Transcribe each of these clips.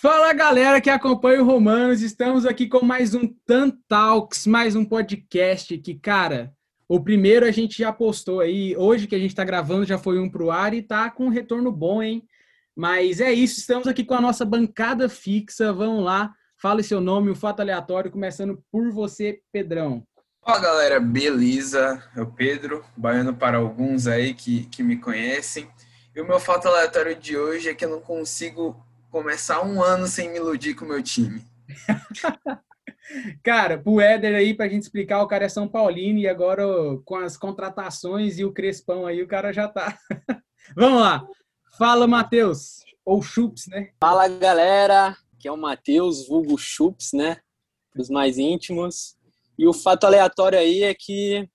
Fala galera que acompanha o Romanos, estamos aqui com mais um Tan Talks, mais um podcast que, cara, o primeiro a gente já postou aí, hoje que a gente tá gravando já foi um pro ar e tá com um retorno bom, hein? Mas é isso, estamos aqui com a nossa bancada fixa, vamos lá, fale seu nome, o fato aleatório, começando por você, Pedrão. Fala galera, beleza? É o Pedro, baiano para alguns aí que, que me conhecem. E o meu fato aleatório de hoje é que eu não consigo começar um ano sem me iludir com o meu time. cara, pro Éder aí, pra gente explicar, o cara é São Paulino e agora com as contratações e o Crespão aí, o cara já tá. Vamos lá. Fala, Matheus. Ou Chups, né? Fala, galera. Aqui é o Matheus, vulgo Chups, né? Dos mais íntimos. E o fato aleatório aí é que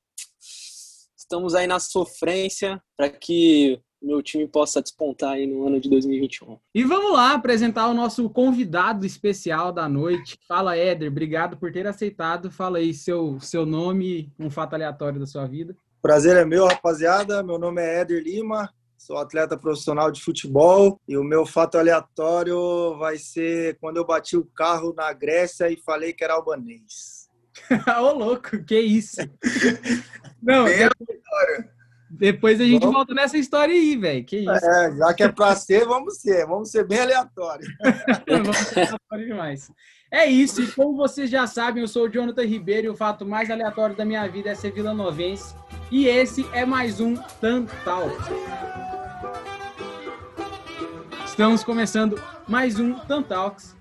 estamos aí na sofrência para que meu time possa despontar aí no ano de 2021. E vamos lá apresentar o nosso convidado especial da noite. Fala, Éder, obrigado por ter aceitado. Fala aí seu, seu nome, um fato aleatório da sua vida. Prazer é meu, rapaziada. Meu nome é Éder Lima, sou atleta profissional de futebol e o meu fato aleatório vai ser quando eu bati o carro na Grécia e falei que era albanês. Ô, louco, que isso? Não, Bem depois, a gente vamos... volta nessa história aí, velho. Que isso? É, já que é pra ser, vamos ser. Vamos ser bem aleatório. vamos ser aleatório demais. É isso, e como vocês já sabem, eu sou o Jonathan Ribeiro e o fato mais aleatório da minha vida é ser Vila Novense. E esse é mais um Tantal. Estamos começando mais um Tantalks.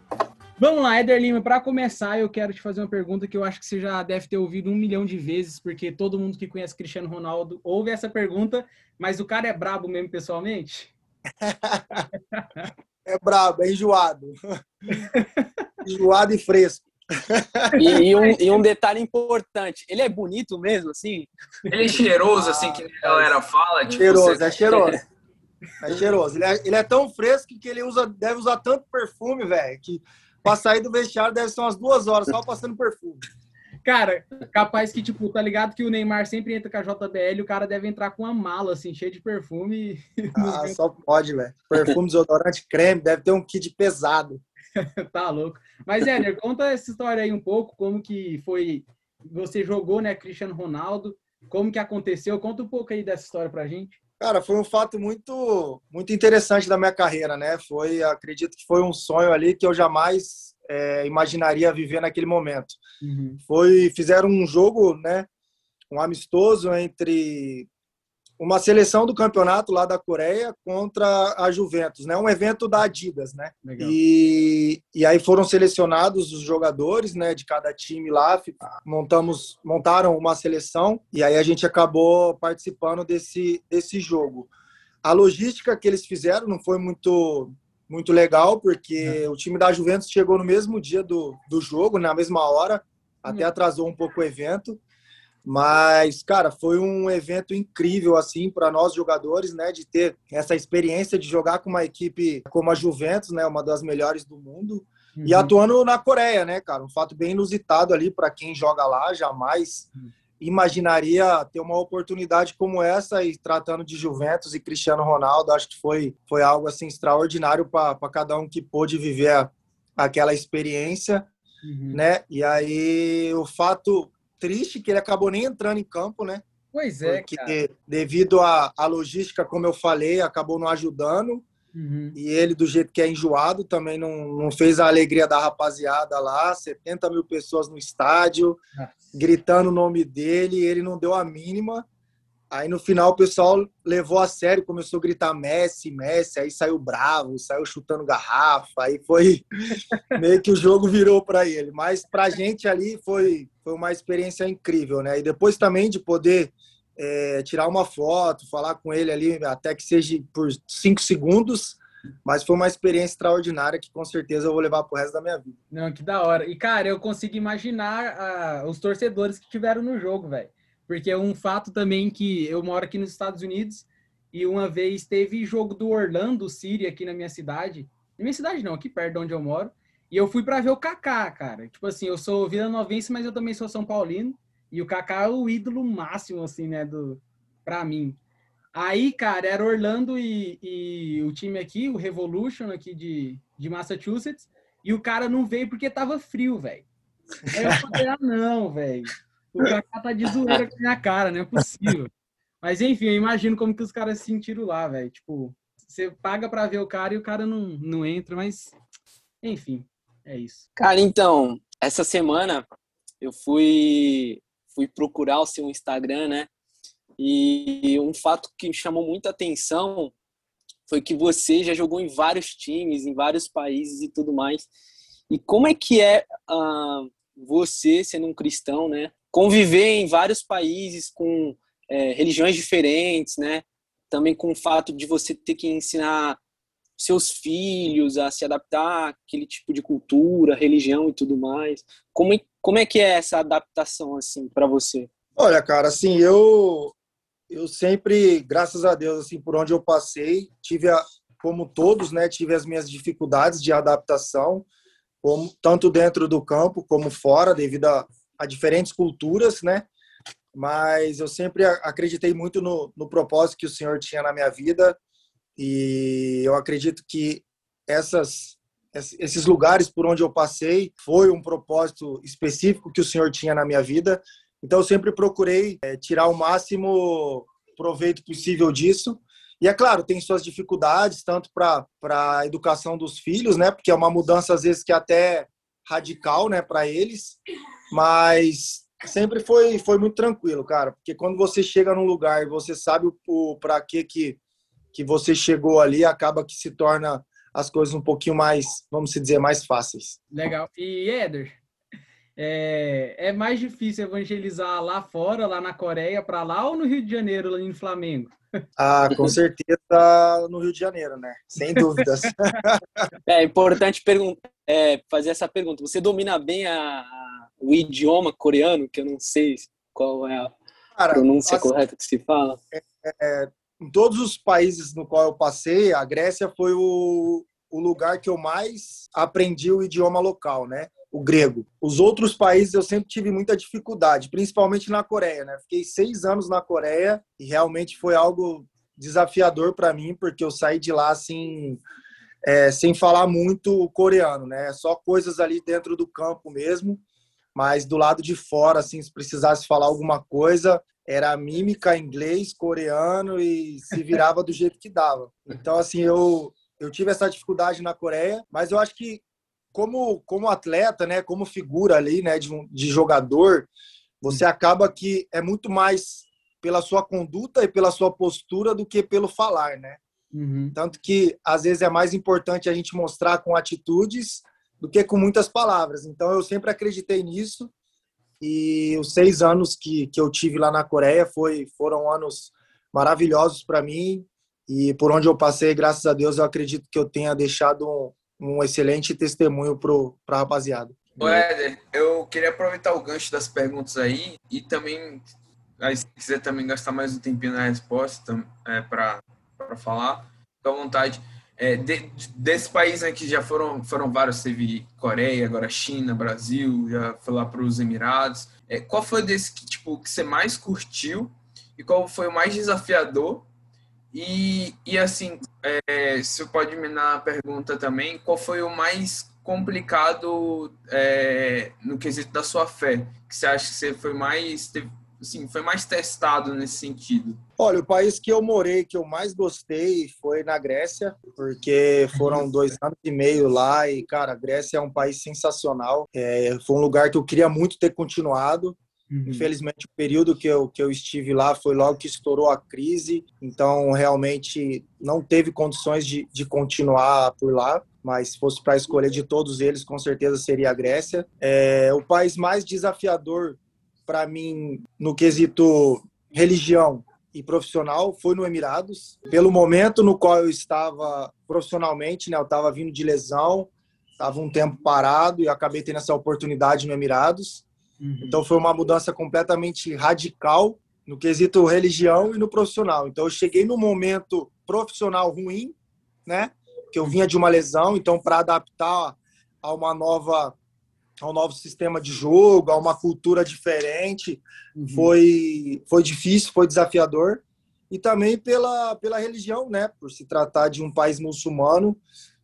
Vamos lá, Eder Lima, para começar, eu quero te fazer uma pergunta que eu acho que você já deve ter ouvido um milhão de vezes, porque todo mundo que conhece Cristiano Ronaldo ouve essa pergunta, mas o cara é brabo mesmo pessoalmente? é brabo, é enjoado. enjoado e fresco. E, e, um, e, um, detalhe importante, ele é bonito mesmo, assim? Ele é cheiroso, assim, que a galera fala? Tipo, cheiroso, você... é cheiroso. É cheiroso. Ele é, ele é, tão fresco que ele usa, deve usar tanto perfume, velho, que Pra sair do vestiário deve ser umas duas horas só passando perfume. Cara, capaz que, tipo, tá ligado que o Neymar sempre entra com a JBL o cara deve entrar com uma mala, assim, cheia de perfume. Ah, só pode, velho. Perfume, desodorante, creme, deve ter um kit pesado. tá louco. Mas, Éder, conta essa história aí um pouco, como que foi... Você jogou, né, Cristiano Ronaldo, como que aconteceu? Conta um pouco aí dessa história pra gente. Cara, foi um fato muito, muito interessante da minha carreira, né? Foi, acredito que foi um sonho ali que eu jamais é, imaginaria viver naquele momento. Uhum. Foi, fizeram um jogo, né? Um amistoso entre uma seleção do campeonato lá da Coreia contra a Juventus, né? Um evento da Adidas, né? Legal. E, e aí foram selecionados os jogadores, né? De cada time lá, montamos, montaram uma seleção e aí a gente acabou participando desse desse jogo. A logística que eles fizeram não foi muito muito legal porque o time da Juventus chegou no mesmo dia do, do jogo, na mesma hora, até uhum. atrasou um pouco o evento. Mas, cara, foi um evento incrível, assim, para nós jogadores, né, de ter essa experiência de jogar com uma equipe como a Juventus, né, uma das melhores do mundo, uhum. e atuando na Coreia, né, cara, um fato bem inusitado ali para quem joga lá, jamais uhum. imaginaria ter uma oportunidade como essa e tratando de Juventus e Cristiano Ronaldo, acho que foi, foi algo, assim, extraordinário para cada um que pôde viver aquela experiência, uhum. né, e aí o fato triste que ele acabou nem entrando em campo, né? Pois é, Porque cara. devido à, logística, como eu falei, acabou não ajudando. Uhum. E ele, do jeito que é enjoado, também não, não fez a alegria da rapaziada lá. 70 mil pessoas no estádio, Nossa. gritando o nome dele, e ele não deu a mínima. Aí no final o pessoal levou a sério, começou a gritar Messi, Messi, aí saiu bravo, saiu chutando garrafa, aí foi meio que o jogo virou para ele. Mas para a gente ali foi, foi uma experiência incrível, né? E depois também de poder é, tirar uma foto, falar com ele ali, até que seja por cinco segundos, mas foi uma experiência extraordinária que com certeza eu vou levar pro resto da minha vida. Não, que da hora. E cara, eu consigo imaginar uh, os torcedores que tiveram no jogo, velho porque é um fato também que eu moro aqui nos Estados Unidos e uma vez teve jogo do Orlando City aqui na minha cidade. Na minha cidade não, aqui perto de onde eu moro. E eu fui para ver o Kaká, cara. Tipo assim, eu sou Vila Novense, mas eu também sou São Paulino. E o Kaká é o ídolo máximo, assim, né, do, pra mim. Aí, cara, era Orlando e, e, o time aqui, o Revolution aqui de, de Massachusetts, e o cara não veio porque tava frio, velho. Aí eu falei, ah, não, velho. O Kaká tá de zoeira com a minha cara, não é possível. Mas enfim, eu imagino como que os caras se sentiram lá, velho. Tipo, você paga para ver o cara e o cara não, não entra, mas enfim, é isso. Cara, então, essa semana eu fui fui procurar o seu Instagram, né? E um fato que me chamou muita atenção foi que você já jogou em vários times, em vários países e tudo mais. E como é que é uh, você, sendo um cristão, né? Conviver em vários países com é, religiões diferentes, né? Também com o fato de você ter que ensinar seus filhos a se adaptar àquele tipo de cultura, religião e tudo mais. Como, como é que é essa adaptação assim para você? Olha, cara, assim, eu eu sempre, graças a Deus, assim, por onde eu passei, tive a, como todos, né, tive as minhas dificuldades de adaptação, como tanto dentro do campo como fora, devido a, a diferentes culturas, né? mas eu sempre acreditei muito no, no propósito que o Senhor tinha na minha vida e eu acredito que essas esses lugares por onde eu passei foi um propósito específico que o Senhor tinha na minha vida. Então eu sempre procurei é, tirar o máximo proveito possível disso. E é claro, tem suas dificuldades tanto para a educação dos filhos, né? Porque é uma mudança às vezes que é até radical, né, para eles. Mas sempre foi, foi muito tranquilo, cara, porque quando você chega num lugar e você sabe o, o para que, que que você chegou ali, acaba que se torna as coisas um pouquinho mais, vamos dizer, mais fáceis. Legal. E Éder, é, é mais difícil evangelizar lá fora, lá na Coreia, para lá ou no Rio de Janeiro, lá no Flamengo? Ah, com certeza no Rio de Janeiro, né? Sem dúvidas. É importante é, fazer essa pergunta. Você domina bem a, o idioma coreano, que eu não sei qual é a Cara, pronúncia assim, correta que se fala. É, é, em todos os países no qual eu passei, a Grécia foi o, o lugar que eu mais aprendi o idioma local, né? O grego. Os outros países eu sempre tive muita dificuldade, principalmente na Coreia, né? Fiquei seis anos na Coreia e realmente foi algo desafiador para mim, porque eu saí de lá assim é, sem falar muito coreano, né? Só coisas ali dentro do campo mesmo mas do lado de fora, assim, se precisasse falar alguma coisa, era mímica, inglês, coreano e se virava do jeito que dava. Então, assim, eu, eu tive essa dificuldade na Coreia, mas eu acho que como, como atleta, né, como figura ali, né, de, de jogador, você acaba que é muito mais pela sua conduta e pela sua postura do que pelo falar, né? Uhum. Tanto que às vezes é mais importante a gente mostrar com atitudes do que com muitas palavras. Então eu sempre acreditei nisso e os seis anos que, que eu tive lá na Coreia foi foram anos maravilhosos para mim e por onde eu passei, graças a Deus, eu acredito que eu tenha deixado um, um excelente testemunho para a rapaziada. Ô Éder, eu queria aproveitar o gancho das perguntas aí e também, aí, se quiser também gastar mais um tempinho na resposta é, para falar, fica à vontade. É, de, desse país né, que já foram, foram vários, teve Coreia, agora China, Brasil, já foi lá para os Emirados. É, qual foi desse que, tipo, que você mais curtiu e qual foi o mais desafiador? E, e assim, é, se pode me dar a pergunta também, qual foi o mais complicado é, no quesito da sua fé? Que você acha que você foi mais, teve, assim, foi mais testado nesse sentido? Olha, o país que eu morei, que eu mais gostei, foi na Grécia, porque foram dois anos e meio lá e, cara, a Grécia é um país sensacional. É, foi um lugar que eu queria muito ter continuado. Uhum. Infelizmente, o período que eu, que eu estive lá foi logo que estourou a crise, então realmente não teve condições de, de continuar por lá mas se fosse para escolher de todos eles, com certeza seria a Grécia. É, o país mais desafiador para mim no quesito religião e profissional foi no Emirados. Pelo momento no qual eu estava profissionalmente, né, eu estava vindo de lesão, estava um tempo parado e acabei tendo essa oportunidade no Emirados. Uhum. Então foi uma mudança completamente radical no quesito religião e no profissional. Então eu cheguei no momento profissional ruim, né? Que eu vinha de uma lesão, então para adaptar a uma nova a um novo sistema de jogo, a uma cultura diferente. Uhum. Foi, foi difícil, foi desafiador. e também pela, pela religião, né? Por se tratar de um país muçulmano,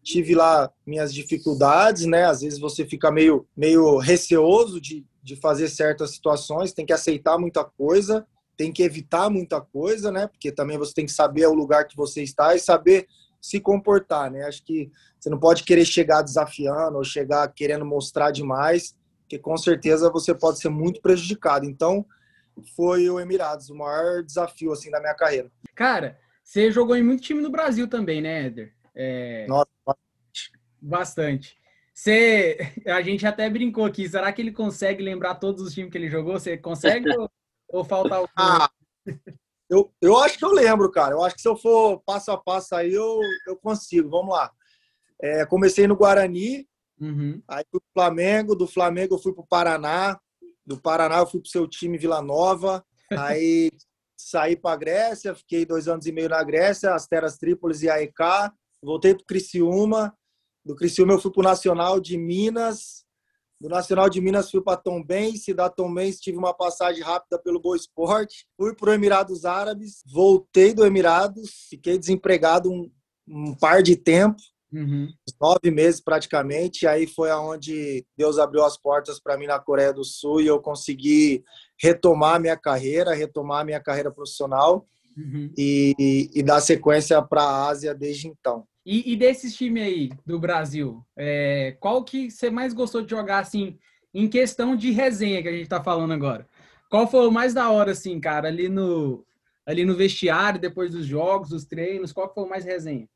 tive lá minhas dificuldades, né? Às vezes você fica meio, meio receoso de, de fazer certas situações, tem que aceitar muita coisa, tem que evitar muita coisa, né? Porque também você tem que saber o lugar que você está e saber se comportar, né? Acho que você não pode querer chegar desafiando ou chegar querendo mostrar demais, porque com certeza você pode ser muito prejudicado. Então, foi o Emirados, o maior desafio assim da minha carreira. Cara, você jogou em muito time no Brasil também, né, Éder? É... Nossa, bastante. Você, a gente até brincou aqui. Será que ele consegue lembrar todos os times que ele jogou? Você consegue ou, ou falta algum? Ah, eu, eu acho que eu lembro, cara. Eu acho que se eu for passo a passo aí, eu, eu consigo. Vamos lá. É, comecei no Guarani, uhum. aí fui pro Flamengo, do Flamengo eu fui pro Paraná, do Paraná eu fui pro seu time Vila Nova, aí saí para Grécia, fiquei dois anos e meio na Grécia, as Terras Trípolis e AEK, voltei pro Criciúma, do Criciúma eu fui pro Nacional de Minas, do Nacional de Minas fui para Tombense, da Tombense tive uma passagem rápida pelo Boa Esporte, fui para o Emirados Árabes, voltei do Emirados, fiquei desempregado um, um par de tempo, uhum. nove meses praticamente, aí foi aonde Deus abriu as portas para mim na Coreia do Sul e eu consegui retomar minha carreira, retomar minha carreira profissional uhum. e, e, e dar sequência para a Ásia desde então. E, e desses times aí do Brasil, é, qual que você mais gostou de jogar, assim, em questão de resenha que a gente tá falando agora? Qual foi o mais da hora, assim, cara, ali no, ali no vestiário, depois dos jogos, dos treinos? Qual foi o mais resenha?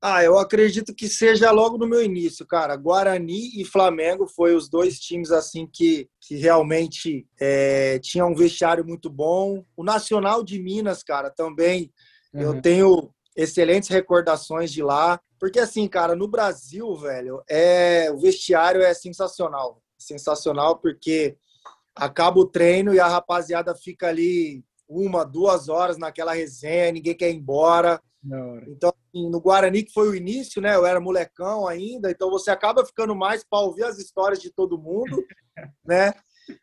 Ah, eu acredito que seja logo no meu início, cara. Guarani e Flamengo foi os dois times assim que, que realmente é, tinham um vestiário muito bom. O Nacional de Minas, cara, também. Uhum. Eu tenho excelentes recordações de lá. Porque assim, cara, no Brasil, velho, é o vestiário é sensacional. Sensacional porque acaba o treino e a rapaziada fica ali uma, duas horas naquela resenha, ninguém quer ir embora. Então, assim, no Guarani, que foi o início, né? Eu era molecão ainda, então você acaba ficando mais para ouvir as histórias de todo mundo, né?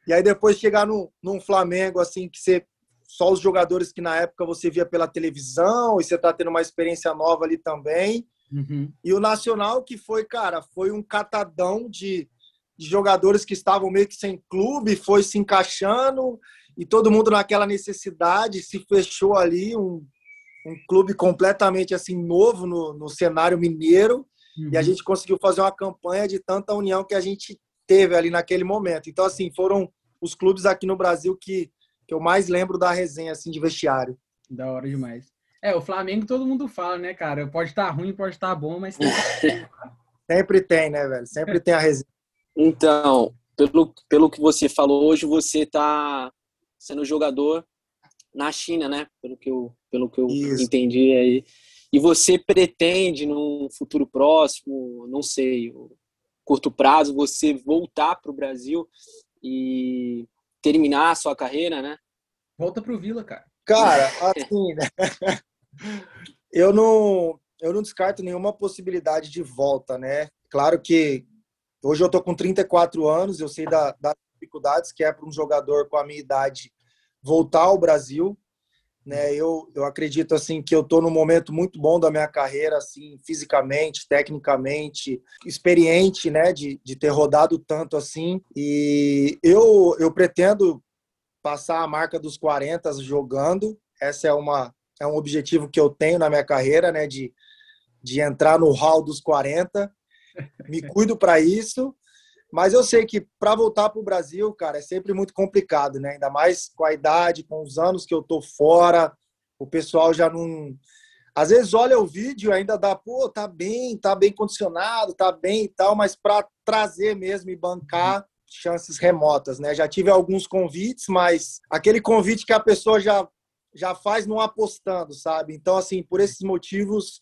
E aí depois chegar num, num Flamengo, assim, que você só os jogadores que na época você via pela televisão e você está tendo uma experiência nova ali também. Uhum. E o Nacional, que foi, cara, foi um catadão de, de, jogadores que estavam meio que sem clube, foi se encaixando e todo mundo naquela necessidade se fechou ali, um, um clube completamente assim novo no, no cenário mineiro. Uhum. E a uhum. gente conseguiu fazer uma campanha de tanta união que a gente teve ali naquele momento. Então, assim, foram os clubes aqui no Brasil que que eu mais lembro da resenha assim de vestiário. Da hora demais. É, o Flamengo todo mundo fala, né, cara? Pode estar tá ruim, pode estar tá bom, mas sempre tem, né, velho? Sempre tem a resenha. Então, pelo, pelo que você falou hoje, você tá sendo jogador na China, né? Pelo que eu, pelo que eu entendi aí. E você pretende, num futuro próximo, não sei, curto prazo, você voltar para o Brasil e terminar a sua carreira, né? Volta pro Vila, cara. Cara, assim, né? eu não eu não descarto nenhuma possibilidade de volta, né? Claro que hoje eu tô com 34 anos, eu sei da, das dificuldades que é para um jogador com a minha idade voltar ao Brasil, né? Eu, eu acredito assim que eu tô num momento muito bom da minha carreira, assim, fisicamente, tecnicamente, experiente, né? De, de ter rodado tanto assim. E eu, eu pretendo passar a marca dos 40 jogando. Essa é uma é um objetivo que eu tenho na minha carreira, né? De, de entrar no hall dos 40. Me cuido para isso. Mas eu sei que para voltar para o Brasil, cara, é sempre muito complicado, né? Ainda mais com a idade, com os anos que eu tô fora, o pessoal já não. Às vezes olha o vídeo ainda dá, pô, tá bem, tá bem condicionado, tá bem e tal, mas para trazer mesmo e bancar chances remotas, né? Já tive alguns convites, mas aquele convite que a pessoa já já faz não apostando, sabe? Então, assim, por esses motivos,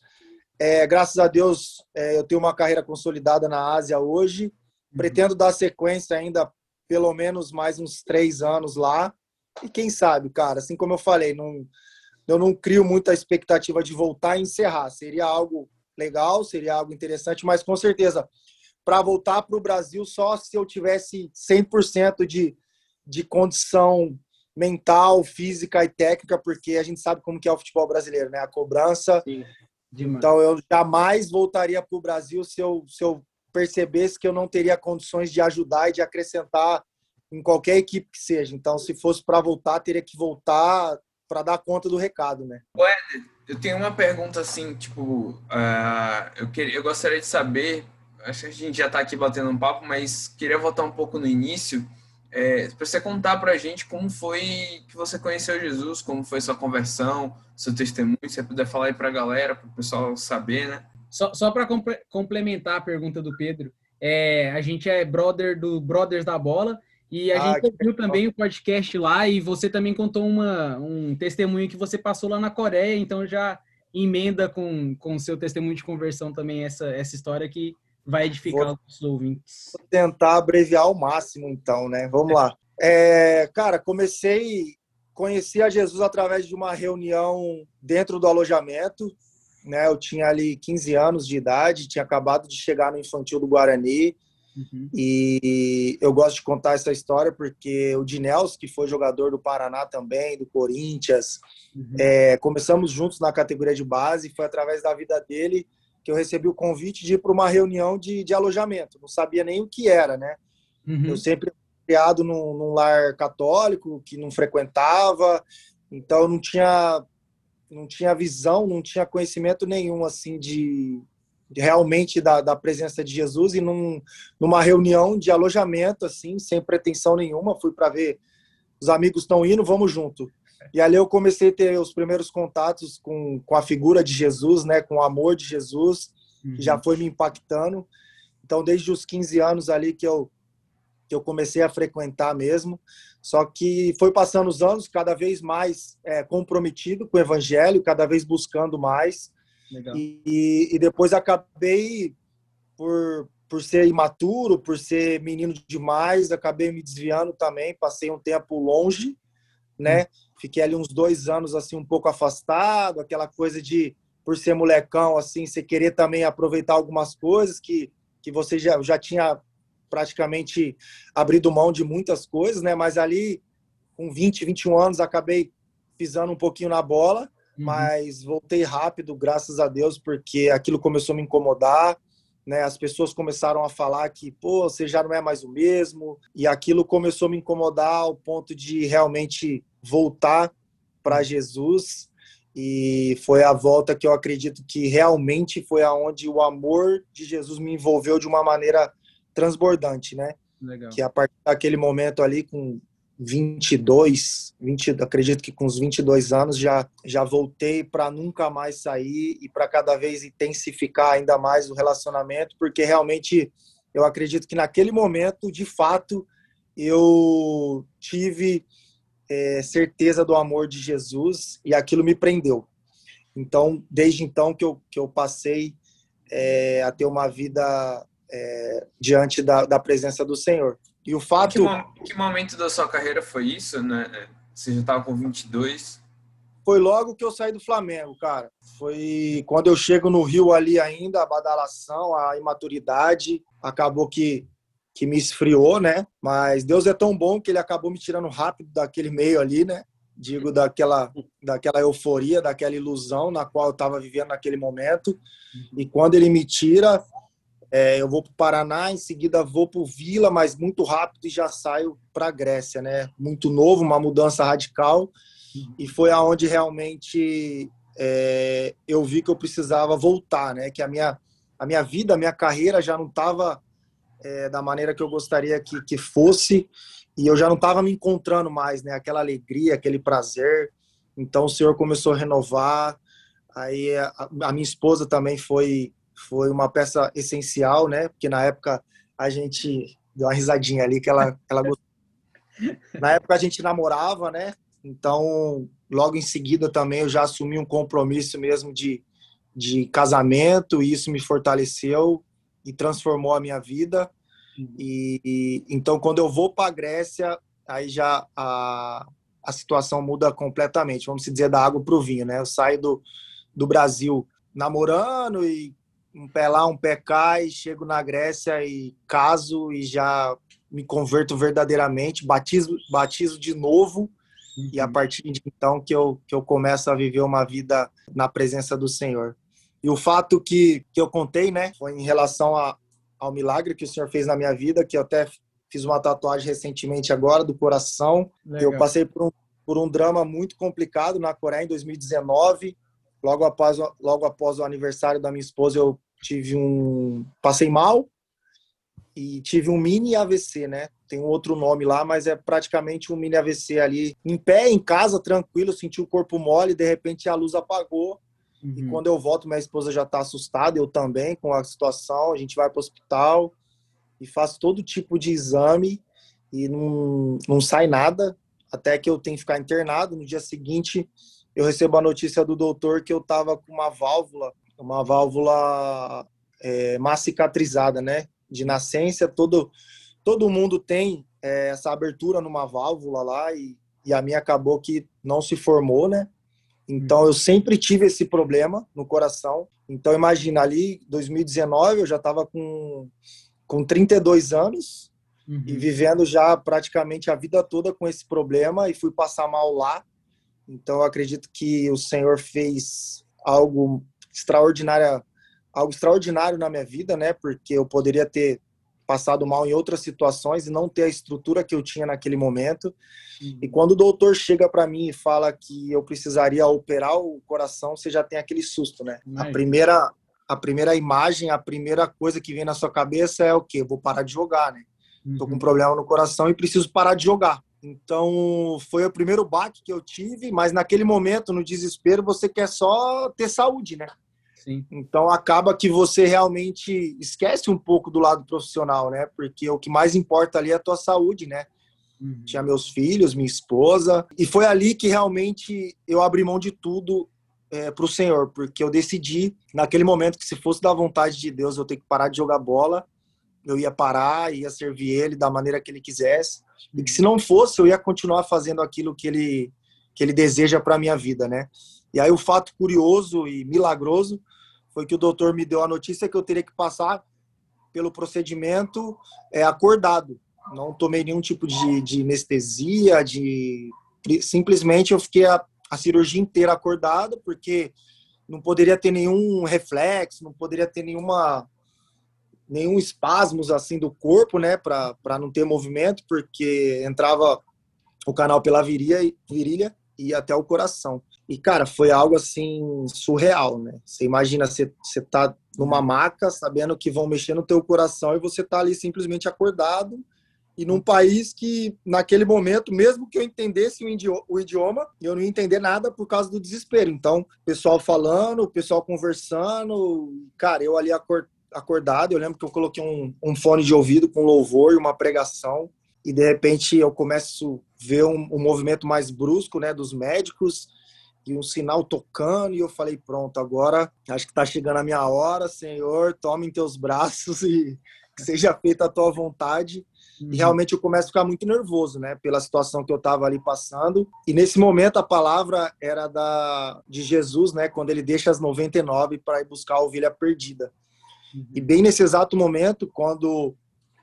é, graças a Deus, é, eu tenho uma carreira consolidada na Ásia hoje Pretendo dar sequência ainda pelo menos mais uns três anos lá. E quem sabe, cara, assim como eu falei, não, eu não crio muita expectativa de voltar e encerrar. Seria algo legal, seria algo interessante, mas com certeza, para voltar para o Brasil, só se eu tivesse 100% de, de condição mental, física e técnica, porque a gente sabe como que é o futebol brasileiro, né? A cobrança. Sim, então eu jamais voltaria para o Brasil se eu, se eu percebesse que eu não teria condições de ajudar e de acrescentar em qualquer equipe que seja. Então, se fosse para voltar, teria que voltar para dar conta do recado, né? Ué, eu tenho uma pergunta assim, tipo, uh, eu, queria, eu gostaria de saber, acho que a gente já está aqui batendo um papo, mas queria voltar um pouco no início, é, para você contar para a gente como foi que você conheceu Jesus, como foi sua conversão, seu testemunho, se você puder falar aí para a galera, para o pessoal saber, né? Só, só para complementar a pergunta do Pedro, é, a gente é brother do Brothers da Bola e a ah, gente ouviu também o podcast lá e você também contou uma, um testemunho que você passou lá na Coreia, então já emenda com o seu testemunho de conversão também essa, essa história que vai edificar vou, os ouvintes. Vou tentar abreviar ao máximo, então, né? Vamos é. lá. É, cara, comecei, conheci a Jesus através de uma reunião dentro do alojamento, né? Eu tinha ali 15 anos de idade, tinha acabado de chegar no infantil do Guarani, Uhum. E eu gosto de contar essa história porque o Dinels, que foi jogador do Paraná também, do Corinthians, uhum. é, começamos juntos na categoria de base. Foi através da vida dele que eu recebi o convite de ir para uma reunião de, de alojamento. Não sabia nem o que era, né? Uhum. Eu sempre criado num, num lar católico que não frequentava, então não tinha não tinha visão, não tinha conhecimento nenhum assim de realmente da, da presença de Jesus e num, numa reunião de alojamento, assim, sem pretensão nenhuma, fui para ver os amigos estão indo, vamos junto. E ali eu comecei a ter os primeiros contatos com, com a figura de Jesus, né, com o amor de Jesus, que já uhum. foi me impactando. Então, desde os 15 anos ali que eu, que eu comecei a frequentar mesmo. Só que foi passando os anos, cada vez mais é, comprometido com o evangelho, cada vez buscando mais. E, e depois acabei, por, por ser imaturo, por ser menino demais, acabei me desviando também. Passei um tempo longe, né? Hum. Fiquei ali uns dois anos, assim, um pouco afastado, aquela coisa de, por ser molecão, assim, você querer também aproveitar algumas coisas que, que você já, já tinha praticamente abrido mão de muitas coisas, né? Mas ali, com 20, 21 anos, acabei pisando um pouquinho na bola Uhum. Mas voltei rápido, graças a Deus, porque aquilo começou a me incomodar. Né, as pessoas começaram a falar que, pô, você já não é mais o mesmo, e aquilo começou a me incomodar ao ponto de realmente voltar para Jesus. E foi a volta que eu acredito que realmente foi aonde o amor de Jesus me envolveu de uma maneira transbordante, né? Legal. Que a partir daquele momento ali, com 22, 20, acredito que com os 22 anos já já voltei para nunca mais sair e para cada vez intensificar ainda mais o relacionamento, porque realmente eu acredito que naquele momento, de fato, eu tive é, certeza do amor de Jesus e aquilo me prendeu. Então, desde então que eu, que eu passei é, a ter uma vida é, diante da, da presença do Senhor. E o fato. Que, que momento da sua carreira foi isso, né? Você já estava com 22? Foi logo que eu saí do Flamengo, cara. Foi quando eu chego no Rio ali ainda, a badalação, a imaturidade, acabou que, que me esfriou, né? Mas Deus é tão bom que ele acabou me tirando rápido daquele meio ali, né? Digo, daquela, daquela euforia, daquela ilusão na qual eu estava vivendo naquele momento. E quando ele me tira, é, eu vou para o Paraná, em seguida vou para o Vila, mas muito rápido e já saio para a Grécia, né? Muito novo, uma mudança radical. Uhum. E foi aonde realmente é, eu vi que eu precisava voltar, né? Que a minha, a minha vida, a minha carreira já não estava é, da maneira que eu gostaria que, que fosse e eu já não estava me encontrando mais, né? Aquela alegria, aquele prazer. Então o Senhor começou a renovar. Aí a, a minha esposa também foi foi uma peça essencial, né? Porque na época a gente deu uma risadinha ali que ela, ela na época a gente namorava, né? Então, logo em seguida também eu já assumi um compromisso mesmo de, de casamento e isso me fortaleceu e transformou a minha vida. E, e então, quando eu vou para a Grécia, aí já a, a situação muda completamente. Vamos dizer, da água para o vinho, né? Eu saio do, do Brasil namorando e um pé lá, um pé cá, e chego na Grécia e caso e já me converto verdadeiramente, batizo, batizo de novo Uhum. E a uhum. partir de então que eu, que eu começo a viver uma vida na presença do Senhor. E o fato que, que eu contei, né, foi em relação a, ao milagre que o Senhor fez na minha vida, que eu até fiz uma tatuagem recentemente agora do coração. Legal. Eu passei por um, por um drama muito complicado na Coreia em 2019. Logo após, logo após o aniversário da minha esposa, eu tive um. Passei mal e tive um mini AVC, né? Tem um outro nome lá, mas é praticamente um mini AVC ali. Em pé, em casa, tranquilo, senti o corpo mole, de repente a luz apagou. Uhum. E quando eu volto, minha esposa já está assustada, eu também com a situação. A gente vai para o hospital e faço todo tipo de exame e não, não sai nada, até que eu tenho que ficar internado. No dia seguinte, eu recebo a notícia do doutor que eu estava com uma válvula, uma válvula é, má cicatrizada, né? De nascença, todo, todo mundo tem é, essa abertura numa válvula lá e, e a minha acabou que não se formou, né? Então eu sempre tive esse problema no coração. Então imagina ali, 2019 eu já estava com com 32 anos uhum. e vivendo já praticamente a vida toda com esse problema e fui passar mal lá. Então eu acredito que o Senhor fez algo extraordinário, algo extraordinário na minha vida, né? Porque eu poderia ter passado mal em outras situações e não ter a estrutura que eu tinha naquele momento. Uhum. E quando o doutor chega para mim e fala que eu precisaria operar o coração, você já tem aquele susto, né? A primeira a primeira imagem, a primeira coisa que vem na sua cabeça é o quê? Vou parar de jogar, né? Uhum. Tô com um problema no coração e preciso parar de jogar. Então, foi o primeiro baque que eu tive, mas naquele momento, no desespero, você quer só ter saúde, né? Sim. Então, acaba que você realmente esquece um pouco do lado profissional, né? Porque o que mais importa ali é a tua saúde, né? Uhum. Tinha meus filhos, minha esposa, e foi ali que realmente eu abri mão de tudo é, para o Senhor, porque eu decidi naquele momento que se fosse da vontade de Deus eu ter que parar de jogar bola, eu ia parar, ia servir Ele da maneira que Ele quisesse, e que se não fosse eu ia continuar fazendo aquilo que Ele que Ele deseja para minha vida, né? E aí o fato curioso e milagroso foi que o doutor me deu a notícia que eu teria que passar pelo procedimento é, acordado. Não tomei nenhum tipo de, de anestesia, de simplesmente eu fiquei a, a cirurgia inteira acordada, porque não poderia ter nenhum reflexo, não poderia ter nenhuma nenhum espasmos assim do corpo, né, para não ter movimento, porque entrava o canal pela virilha, virilha e até o coração. E cara, foi algo assim surreal, né? Você imagina você você tá numa maca, sabendo que vão mexer no teu coração e você tá ali simplesmente acordado e num país que, naquele momento, mesmo que eu entendesse o idioma, eu não ia entender nada por causa do desespero. Então, pessoal falando, pessoal conversando, cara, eu ali acordado, eu lembro que eu coloquei um, um fone de ouvido com louvor e uma pregação, e de repente eu começo a ver um, um movimento mais brusco, né, dos médicos, e um sinal tocando, e eu falei, pronto, agora acho que está chegando a minha hora, Senhor, tome em teus braços e seja feita a tua vontade. Uhum. E realmente eu começo a ficar muito nervoso, né, pela situação que eu estava ali passando. E nesse momento a palavra era da de Jesus, né, quando ele deixa as 99 para ir buscar a ovelha perdida. Uhum. E bem nesse exato momento, quando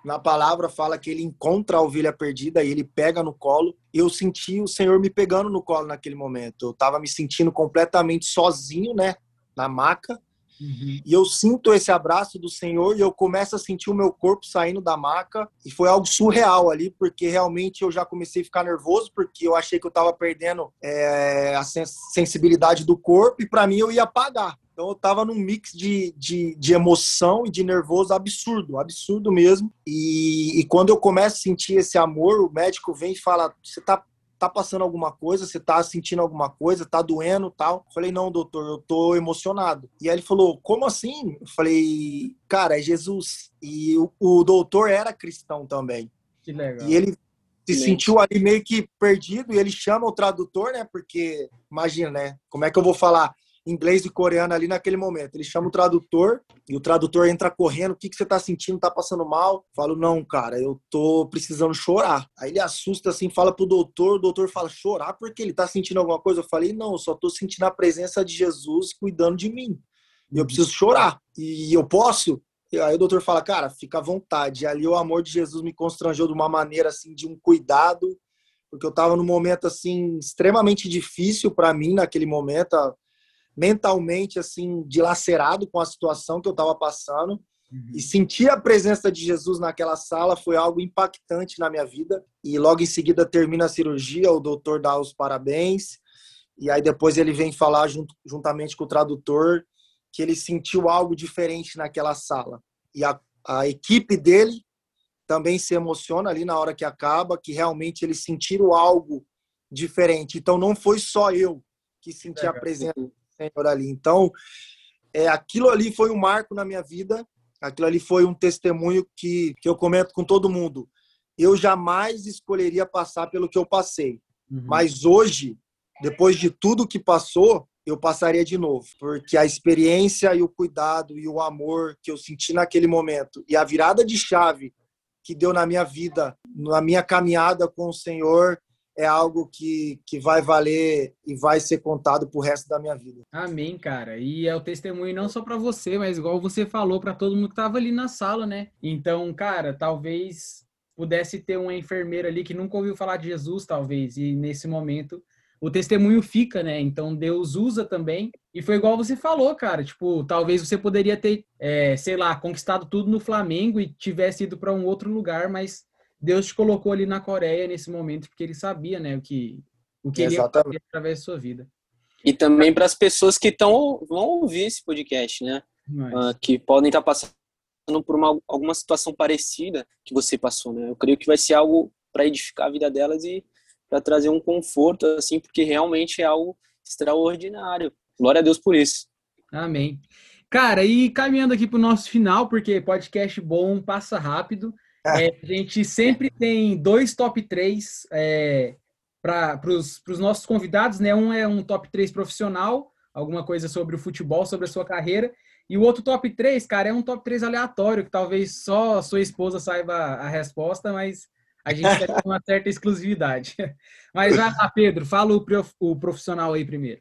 na palavra fala que ele encontra a ovelha perdida e ele pega no colo. Eu senti o Senhor me pegando no colo naquele momento. Eu estava me sentindo completamente sozinho, né, na maca. Uhum. E eu sinto esse abraço do Senhor e eu começo a sentir o meu corpo saindo da maca. E foi algo surreal ali, porque realmente eu já comecei a ficar nervoso, porque eu achei que eu estava perdendo é, a sensibilidade do corpo e para mim eu ia apagar. Então eu tava num mix de, de, de, emoção e de nervoso absurdo, absurdo mesmo. E, e, quando eu começo a sentir esse amor, o médico vem e fala: Você tá tá passando alguma coisa, você tá sentindo alguma coisa, tá doendo tal. falei, não, doutor, eu tô emocionado. E aí ele falou, como assim? Eu falei, cara, é Jesus. E o, o doutor era cristão também. Que legal. E ele se sentiu ali meio que perdido e ele chama o tradutor, né? Porque, imagina, né? Como é que eu vou falar? Inglês e coreano ali naquele momento. Ele chama o tradutor e o tradutor entra correndo. O que, que você tá sentindo? Tá passando mal? falo, não, cara, eu tô precisando chorar. Aí ele assusta assim, fala pro doutor. O doutor fala, chorar porque ele tá sentindo alguma coisa? Eu falei, não, eu só tô sentindo a presença de Jesus cuidando de mim. E eu preciso chorar. E eu posso? E aí o doutor fala, cara, fica à vontade. E ali o amor de Jesus me constrangeu de uma maneira assim, de um cuidado porque eu estava num momento assim extremamente difícil para mim naquele momento, mentalmente assim dilacerado com a situação que eu estava passando. Uhum. E sentir a presença de Jesus naquela sala foi algo impactante na minha vida. E logo em seguida termina a cirurgia, o doutor dá os parabéns. E aí depois ele vem falar junto, juntamente com o tradutor que ele sentiu algo diferente naquela sala. E a, a equipe dele também se emociona ali na hora que acaba, que realmente eles sentiram algo diferente. Então não foi só eu que senti a presença Senhor ali. Então, é, aquilo ali foi um marco na minha vida Aquilo ali foi um testemunho que, que eu comento com todo mundo. Eu jamais escolheria passar pelo que eu passei. Uhum. Mas hoje, depois de tudo que passou, eu passaria de novo, porque a experiência e o cuidado e o amor que eu senti naquele momento e a virada de chave que deu na minha vida, na minha caminhada com o Senhor, é algo que, que vai valer e vai ser contado pro resto da minha vida. Amém, cara. E é o testemunho não só para você, mas igual você falou para todo mundo que tava ali na sala, né? Então, cara, talvez pudesse ter uma enfermeira ali que nunca ouviu falar de Jesus, talvez, e nesse momento o testemunho fica, né? Então Deus usa também. E foi igual você falou, cara. Tipo, talvez você poderia ter, é, sei lá, conquistado tudo no Flamengo e tivesse ido para um outro lugar, mas Deus te colocou ali na Coreia nesse momento porque ele sabia, né, o que o que ele ia através da sua vida. E também para as pessoas que estão vão ouvir esse podcast, né, uh, que podem estar tá passando por uma, alguma situação parecida que você passou, né? Eu creio que vai ser algo para edificar a vida delas e para trazer um conforto, assim, porque realmente é algo extraordinário. Glória a Deus por isso. Amém. Cara, e caminhando aqui para o nosso final, porque podcast bom passa rápido. É, a gente sempre tem dois top 3 é, para os nossos convidados, né? Um é um top 3 profissional, alguma coisa sobre o futebol, sobre a sua carreira. E o outro top 3, cara, é um top 3 aleatório, que talvez só a sua esposa saiba a resposta, mas a gente tem uma certa exclusividade. Mas vai lá, Pedro, fala o, prof, o profissional aí primeiro.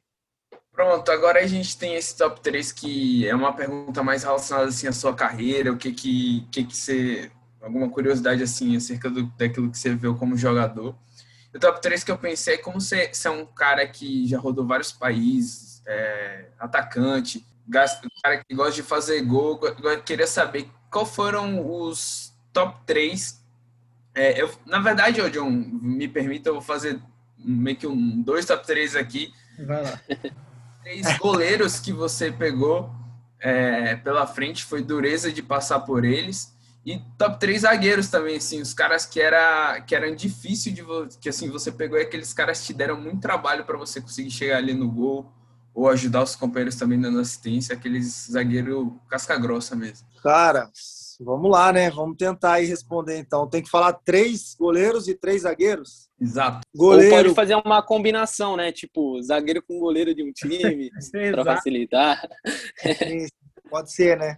Pronto, agora a gente tem esse top 3 que é uma pergunta mais relacionada assim à sua carreira, o que que, que, que você alguma curiosidade assim acerca do, daquilo que você viu como jogador. O top 3 que eu pensei é como você, você é um cara que já rodou vários países, é, atacante, cara que gosta de fazer gol. Eu queria saber qual foram os top 3. É, eu, na verdade, ô John, me permita, eu vou fazer meio que um dois top 3 aqui. Vai lá. Três goleiros que você pegou é, pela frente, foi dureza de passar por eles. E top 3 zagueiros também, assim, os caras que, era, que eram difícil de que assim você pegou e aqueles caras que te deram muito trabalho para você conseguir chegar ali no gol ou ajudar os companheiros também dando assistência, aqueles zagueiro casca grossa mesmo. Cara, vamos lá, né? Vamos tentar aí responder então. Tem que falar três goleiros e três zagueiros? Exato. Goleiro... Ou pode fazer uma combinação, né? Tipo, zagueiro com goleiro de um time, para facilitar. pode ser, né?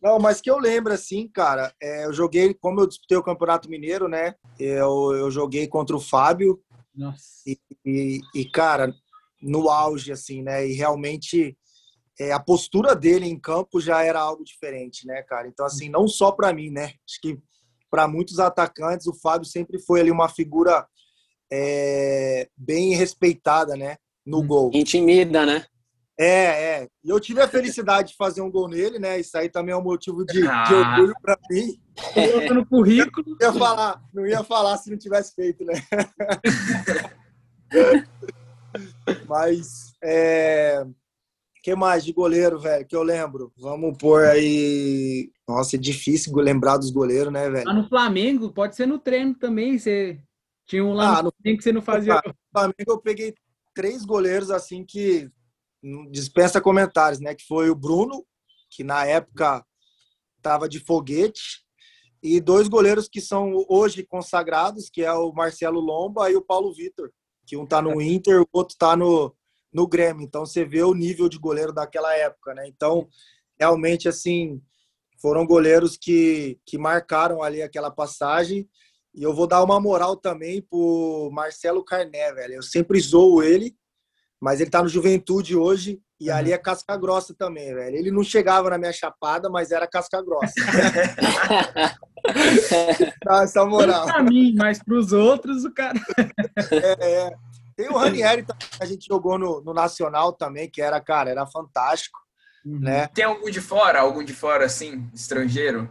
Não, mas que eu lembro, assim, cara, é, eu joguei, como eu disputei o Campeonato Mineiro, né? Eu, eu joguei contra o Fábio. Nossa. E, e, e cara, no auge, assim, né? E realmente é, a postura dele em campo já era algo diferente, né, cara? Então, assim, não só para mim, né? Acho que para muitos atacantes, o Fábio sempre foi ali uma figura é, bem respeitada, né? No hum. gol. Intimida, né? É, é. E eu tive a felicidade de fazer um gol nele, né? Isso aí também é um motivo de, ah. de orgulho para mim. Colocando no currículo. Não ia, falar, não ia falar se não tivesse feito, né? Mas, é... que mais de goleiro, velho, que eu lembro? Vamos pôr aí... Nossa, é difícil lembrar dos goleiros, né, velho? Lá no Flamengo, pode ser no treino também, você... Tinha um lá ah, no Flamengo que você não fazia... No Flamengo eu peguei três goleiros, assim, que dispensa comentários, né? Que foi o Bruno, que na época estava de foguete, e dois goleiros que são hoje consagrados, que é o Marcelo Lomba e o Paulo Vitor, que um tá no Inter, o outro tá no, no Grêmio. Então você vê o nível de goleiro daquela época, né? Então, realmente assim, foram goleiros que, que marcaram ali aquela passagem. E eu vou dar uma moral também pro Marcelo Carné, velho. Eu sempre zoo ele, mas ele está no Juventude hoje E uhum. ali é casca grossa também, velho. Ele não chegava na minha chapada, mas era casca grossa. tá, essa moral. Não pra mim, mas pros outros, o cara. é, é. Tem o Ranieri também, que a gente jogou no, no Nacional também, que era, cara, era fantástico. Uhum. Né? Tem algum de fora? Algum de fora, assim, estrangeiro?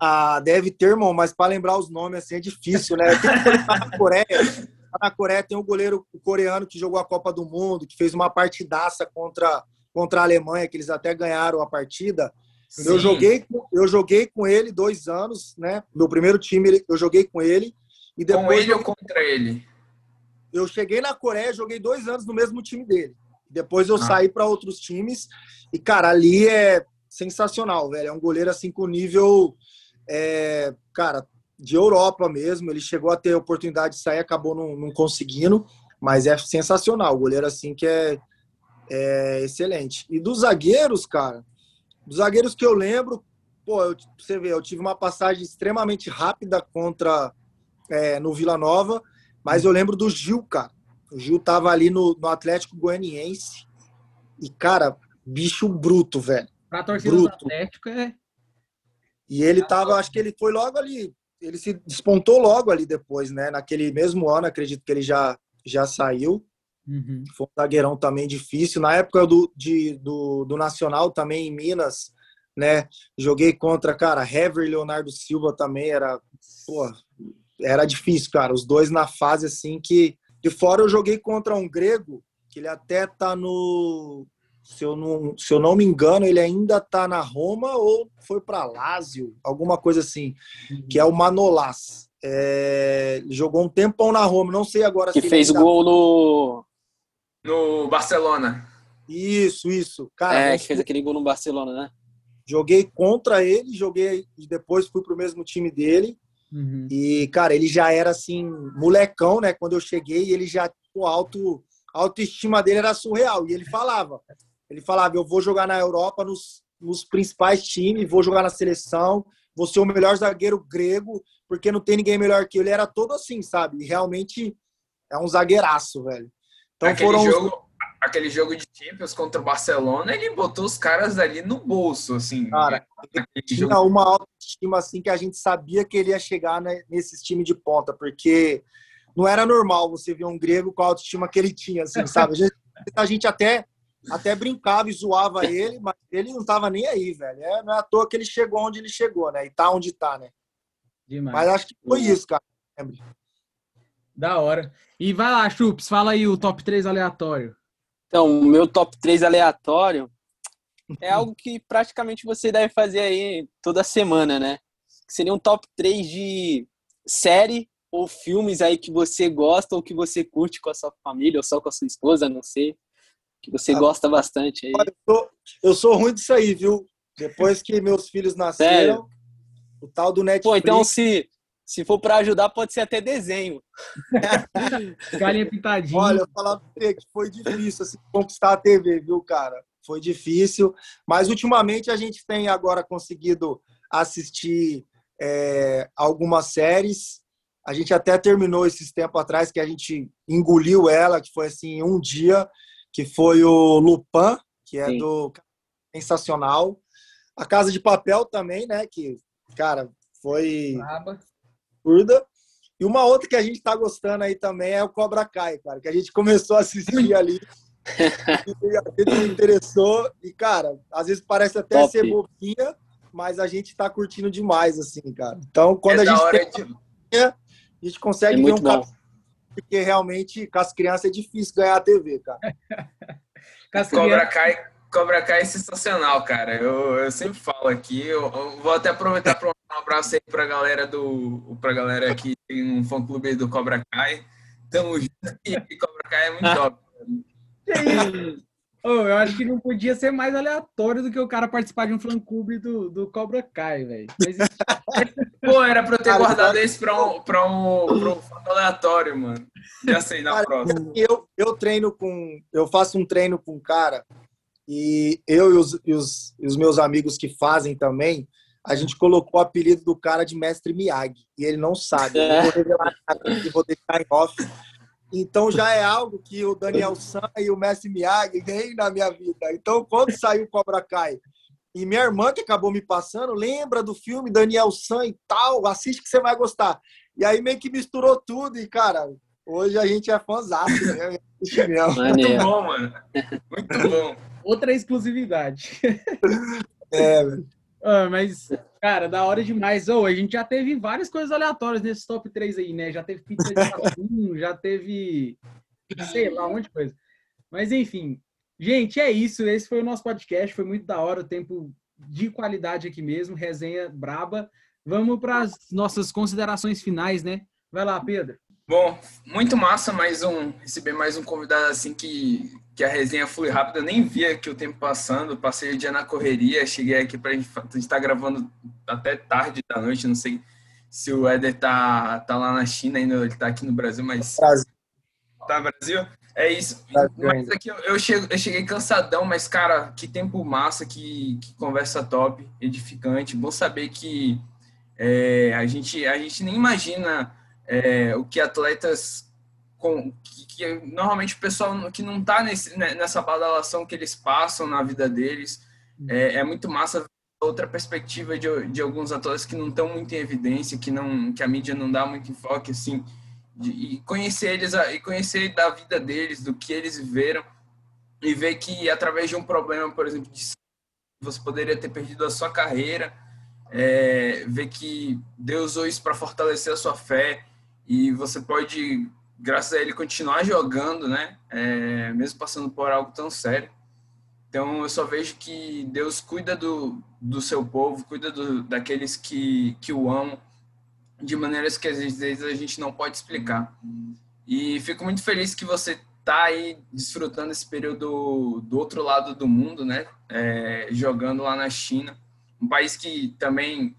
Ah, deve ter, irmão, mas para lembrar os nomes assim é difícil, né? Tem que na Coreia, na Coreia tem um goleiro coreano que jogou a Copa do Mundo, que fez uma partidaça contra, contra a Alemanha, que eles até ganharam a partida. Sim. Eu joguei, eu joguei com ele dois anos, né? Meu primeiro time, eu joguei com ele. E depois com ele eu, ou contra ele? Eu cheguei na Coreia, joguei dois anos no mesmo time dele. Depois eu ah. saí para outros times. E, cara, ali é sensacional, velho. É um goleiro assim com nível, é, cara, de Europa mesmo. Ele chegou a ter a oportunidade de sair, acabou não, não conseguindo, mas é sensacional. O goleiro assim que é, é excelente. E dos zagueiros, cara, dos zagueiros que eu lembro, pô, eu, você vê, eu tive uma passagem extremamente rápida contra é, no Vila Nova, mas eu lembro do Gil, cara. O Gil tava ali no, no Atlético Goianiense e, cara, bicho bruto, velho. Pra torcida bruto. do Atlético é. E ele tava, acho que ele foi logo ali ele se despontou logo ali depois, né? Naquele mesmo ano, acredito que ele já, já saiu. Uhum. Foi um zagueirão também difícil. Na época do, de, do, do Nacional, também em Minas, né? Joguei contra, cara, Hever e Leonardo Silva também. Era, pô, era difícil, cara. Os dois na fase assim que. De fora eu joguei contra um grego, que ele até tá no se eu não, se eu não me engano, ele ainda está na Roma ou foi para Lazio, alguma coisa assim, que é o Manolas. É, jogou um tempão na Roma, não sei agora que fez ainda... gol no no Barcelona. Isso, isso. Cara, é, que fez aquele gol no Barcelona, né? Joguei contra ele, joguei e depois fui pro mesmo time dele. Uhum. E, cara, ele já era assim, molecão, né? Quando eu cheguei, ele já, o alto, a autoestima dele era surreal. E ele falava: ele falava: eu vou jogar na Europa nos, nos principais times, vou jogar na seleção, vou ser o melhor zagueiro grego, porque não tem ninguém melhor que ele. Era todo assim, sabe? Realmente é um zagueiraço, velho. Então aquele foram jogo, os... aquele jogo de Champions contra o Barcelona, ele botou os caras ali no bolso, assim. Cara, tinha jogo... uma autoestima assim que a gente sabia que ele ia chegar né, nesses times de ponta, porque não era normal você ver um grego com a autoestima que ele tinha, assim, sabe? A gente, a gente até até brincava e zoava ele, mas ele não tava nem aí, velho. É, não é à toa que ele chegou onde ele chegou, né? E tá onde tá, né? Demais. Mas acho que foi isso, cara. Da hora. E vai lá, Chups, fala aí o top 3 aleatório. Então, o meu top 3 aleatório é algo que praticamente você deve fazer aí toda semana, né? Seria um top 3 de série ou filmes aí que você gosta ou que você curte com a sua família ou só com a sua esposa, não sei que você ah, gosta bastante aí. Eu sou, eu sou ruim disso aí, viu? Depois que meus filhos nasceram, Sério? o tal do Netflix... Pô, então se, se for para ajudar, pode ser até desenho. Galinha pintadinha. Olha, eu falava que foi difícil assim, conquistar a TV, viu, cara? Foi difícil, mas ultimamente a gente tem agora conseguido assistir é, algumas séries. A gente até terminou esses tempos atrás que a gente engoliu ela, que foi assim um dia que foi o Lupin, que é Sim. do sensacional. A Casa de Papel também, né? Que, cara, foi curda. E uma outra que a gente tá gostando aí também é o Cobra Kai, cara, que a gente começou a assistir ali. e a gente interessou. E, cara, às vezes parece até Top. ser bobinha, mas a gente tá curtindo demais, assim, cara. Então, quando é a gente tem. De... A gente consegue é ver um bom porque realmente com as crianças é difícil ganhar a TV, cara. Cobra Kai, Cobra Kai é sensacional, cara. Eu, eu sempre falo aqui, eu, eu vou até aproveitar para um abraço aí pra galera do. pra galera que tem um fã clube do Cobra Kai. Tamo junto e Cobra Kai é muito top. Oh, eu acho que não podia ser mais aleatório do que o cara participar de um fã-clube do, do Cobra Kai, velho. Pô, era pra eu ter cara, guardado esse pra um, pra, um, pra um fã aleatório, mano. Já sei, na cara, próxima. Eu, eu treino com... Eu faço um treino com um cara e eu e os, e os, e os meus amigos que fazem também, a gente colocou o apelido do cara de Mestre Miyagi. E ele não sabe. Eu vou revelar, vou deixar em off Então já é algo que o Daniel San e o Messi Miyagi nem na minha vida. Então quando saiu Cobra Kai e minha irmã que acabou me passando, lembra do filme Daniel San e tal, assiste que você vai gostar. E aí meio que misturou tudo e cara, hoje a gente é fãzão, né? Muito bom, mano. Muito bom. Outra exclusividade. É, velho. Ah, mas, cara, da hora demais. Oh, a gente já teve várias coisas aleatórias nesses top 3 aí, né? Já teve pizza de atum, já teve. sei lá, um monte de coisa. Mas, enfim. Gente, é isso. Esse foi o nosso podcast. Foi muito da hora, o tempo de qualidade aqui mesmo, resenha braba. Vamos para as nossas considerações finais, né? Vai lá, Pedro. Bom, muito massa mais um receber mais um convidado assim que, que a resenha foi rápida. Eu nem via que o tempo passando, passei o dia na correria, cheguei aqui para a gente estar tá gravando até tarde da noite. Não sei se o Éder tá, tá lá na China ainda, ele tá aqui no Brasil, mas. Brasil. Tá Brasil? É isso. Mas aqui eu, cheguei, eu cheguei cansadão, mas, cara, que tempo massa, que, que conversa top, edificante. Bom saber que é, a, gente, a gente nem imagina é, o que atletas com que, que, normalmente o pessoal que não está né, nessa badalação que eles passam na vida deles é, é muito massa outra perspectiva de, de alguns atletas que não estão muito em evidência que não que a mídia não dá muito enfoque assim de, e conhecer eles e conhecer da vida deles do que eles viveram e ver que através de um problema por exemplo de você poderia ter perdido a sua carreira é, ver que Deus usou isso para fortalecer a sua fé e você pode, graças a ele, continuar jogando, né? É, mesmo passando por algo tão sério. Então, eu só vejo que Deus cuida do, do seu povo, cuida do, daqueles que, que o amam, de maneiras que às vezes a gente não pode explicar. E fico muito feliz que você está aí desfrutando esse período do outro lado do mundo, né? É, jogando lá na China, um país que também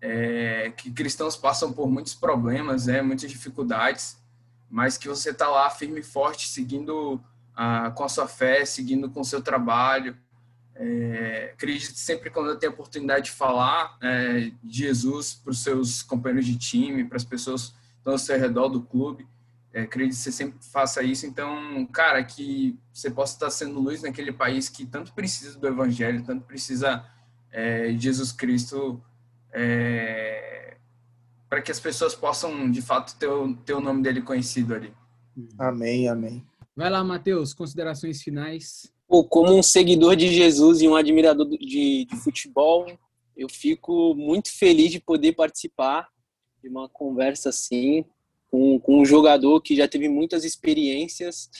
é, que cristãos passam por muitos problemas, né, muitas dificuldades, mas que você está lá firme e forte, seguindo ah, com a sua fé, seguindo com o seu trabalho. É, acredite sempre quando eu tenho a oportunidade de falar é, de Jesus para os seus companheiros de time, para as pessoas que estão ao seu redor do clube. É, acredito que você sempre faça isso. Então, cara, que você possa estar sendo luz naquele país que tanto precisa do Evangelho, tanto precisa é, de Jesus Cristo é, para que as pessoas possam, de fato, ter o, ter o nome dele conhecido ali. Amém, amém. Vai lá, Matheus, considerações finais. Pô, como um seguidor de Jesus e um admirador de, de futebol, eu fico muito feliz de poder participar de uma conversa assim com, com um jogador que já teve muitas experiências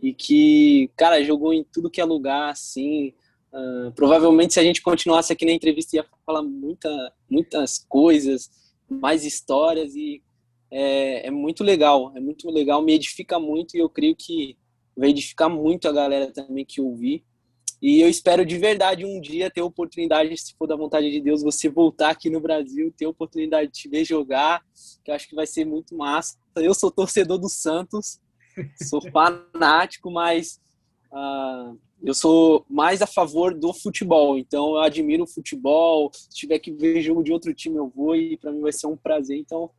e que, cara, jogou em tudo que é lugar, assim, Uh, provavelmente, se a gente continuasse aqui na entrevista, ia falar muita, muitas coisas, mais histórias, e é, é, muito legal, é muito legal, me edifica muito, e eu creio que vai edificar muito a galera também que ouvir. E eu espero de verdade um dia ter a oportunidade, se for da vontade de Deus, você voltar aqui no Brasil, ter a oportunidade de te ver jogar, que eu acho que vai ser muito massa. Eu sou torcedor do Santos, sou fanático, mas uh, eu sou mais a favor do futebol, então eu admiro o futebol. Se tiver que ver jogo de outro time, eu vou e para mim vai ser um prazer. Então,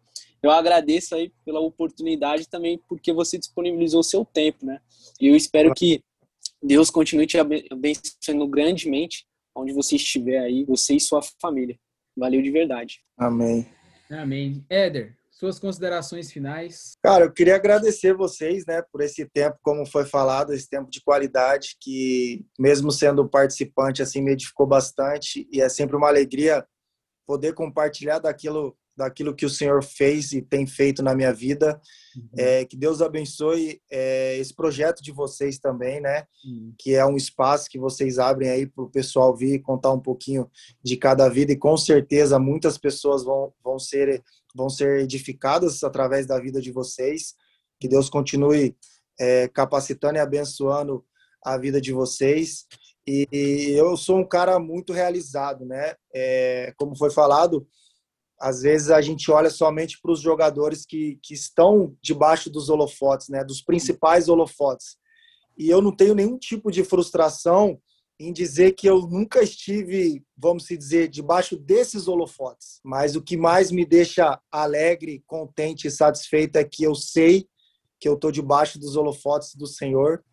eu agradeço aí pela oportunidade também, porque você disponibilizou o seu tempo, né? E eu espero que Deus continue te abençoando grandemente onde você estiver aí, você e sua família. Valeu de verdade. Amém. Amém. Éder, suas considerações finais. Cara, eu queria agradecer vocês, né, por esse tempo, como foi falado, esse tempo de qualidade que, mesmo sendo participante, assim, me edificou bastante e é sempre uma alegria poder compartilhar daquilo daquilo que o Senhor fez e tem feito na minha vida. Uhum. É, que Deus abençoe é, esse projeto de vocês também, né? Uhum. Que é um espaço que vocês abrem aí para o pessoal vir contar um pouquinho de cada vida e com certeza muitas pessoas vão, vão ser vão ser edificadas através da vida de vocês. Que Deus continue é, capacitando e abençoando a vida de vocês. E, e eu sou um cara muito realizado, né? É, como foi falado, às vezes a gente olha somente para os jogadores que, que estão debaixo dos holofotes, né? Dos principais holofotes. E eu não tenho nenhum tipo de frustração em dizer que eu nunca estive, vamos dizer, debaixo desses holofotes. Mas o que mais me deixa alegre, contente e satisfeito é que eu sei que eu estou debaixo dos holofotes do Senhor.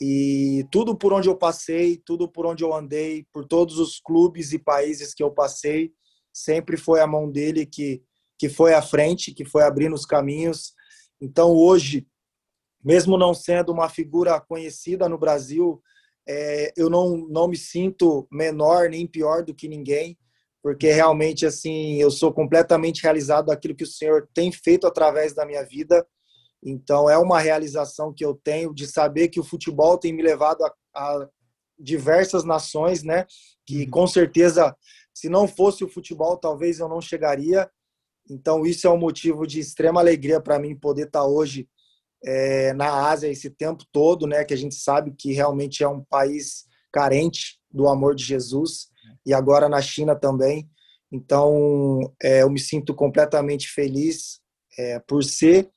E tudo por onde eu passei, tudo por onde eu andei, por todos os clubes e países que eu passei, sempre foi a mão dele que, que foi à frente, que foi abrindo os caminhos. Então, hoje, mesmo não sendo uma figura conhecida no Brasil, é, eu não, não me sinto menor nem pior do que ninguém, porque realmente assim eu sou completamente realizado daquilo que o Senhor tem feito através da minha vida. Então é uma realização que eu tenho de saber que o futebol tem me levado a, a diversas nações, né? Que uhum. com certeza, se não fosse o futebol, talvez eu não chegaria. Então isso é um motivo de extrema alegria para mim poder estar hoje é, na Ásia esse tempo todo, né? Que a gente sabe que realmente é um país carente do amor de Jesus e agora na China também. Então é, eu me sinto completamente feliz é, por ser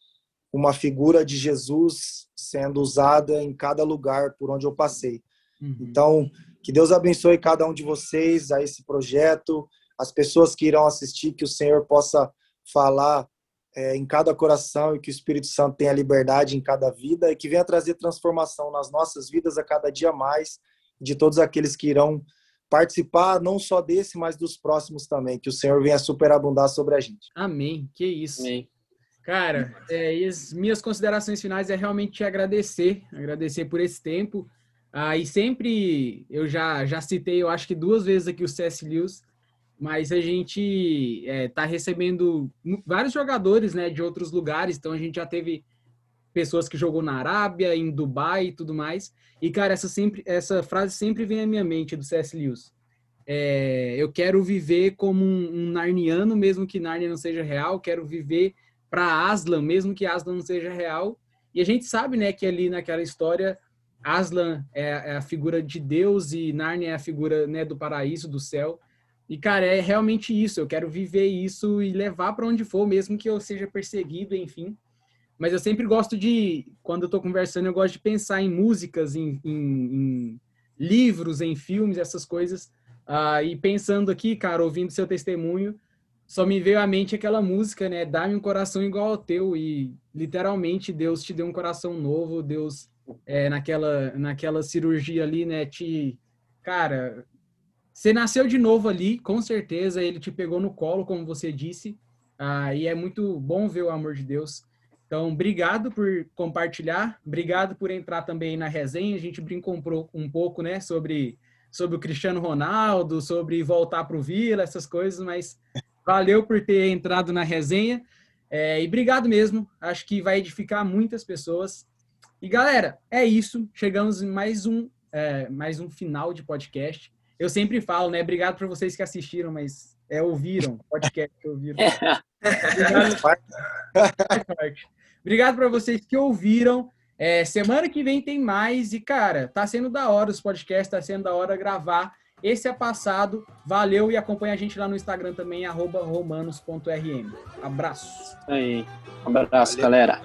uma figura de Jesus sendo usada em cada lugar por onde eu passei. Uhum. Então, que Deus abençoe cada um de vocês a esse projeto, as pessoas que irão assistir, que o Senhor possa falar é, em cada coração e que o Espírito Santo tenha liberdade em cada vida e que venha trazer transformação nas nossas vidas a cada dia mais, de todos aqueles que irão participar, não só desse, mas dos próximos também. Que o Senhor venha superabundar sobre a gente. Amém. Que isso. Amém. Cara, é, e as minhas considerações finais é realmente te agradecer, agradecer por esse tempo. Ah, e sempre, eu já, já citei, eu acho que duas vezes aqui o C.S. Lewis, mas a gente está é, recebendo vários jogadores né, de outros lugares, então a gente já teve pessoas que jogou na Arábia, em Dubai e tudo mais. E, cara, essa, sempre, essa frase sempre vem à minha mente do C.S. Lewis. É, eu quero viver como um, um narniano, mesmo que Narnia não seja real, quero viver para Aslan, mesmo que Aslan não seja real. E a gente sabe, né, que ali naquela história Aslan é, é, a figura de Deus e Narnia é a figura né, do paraíso, do céu. E cara, é realmente isso. Eu quero viver isso e levar para onde for, mesmo que eu seja perseguido, enfim. Mas eu sempre gosto de, quando eu tô conversando, eu gosto de pensar em músicas, em, em, em livros, em filmes, essas coisas. Uh, e pensando aqui, cara, ouvindo seu testemunho, só me veio à mente aquela música, né? Dá-me um coração igual ao teu. E literalmente Deus te deu um coração novo, Deus é, naquela, naquela cirurgia ali, né? Te. Cara, você nasceu de novo ali, com certeza. Ele te pegou no colo, como você disse. Ah, e é muito bom ver o amor de Deus. Então, obrigado por compartilhar, obrigado por entrar também na resenha. A gente brincou um pouco, né, sobre, sobre o Cristiano Ronaldo, sobre voltar para o Vila, essas coisas, mas Valeu por ter entrado na resenha. É, e obrigado mesmo. Acho que vai edificar muitas pessoas. E galera, é isso. Chegamos em mais um, é, mais um final de podcast. Eu sempre falo, né? Obrigado para vocês que assistiram, mas é, ouviram podcast, ouviram. Obrigado para vocês que ouviram. É, semana que vem tem mais. E, cara, tá sendo da hora os podcasts, tá sendo da hora gravar. Esse é passado. Valeu e acompanha a gente lá no Instagram também, romanos.rm. Abraço. Aí. Um abraço, Valeu. galera.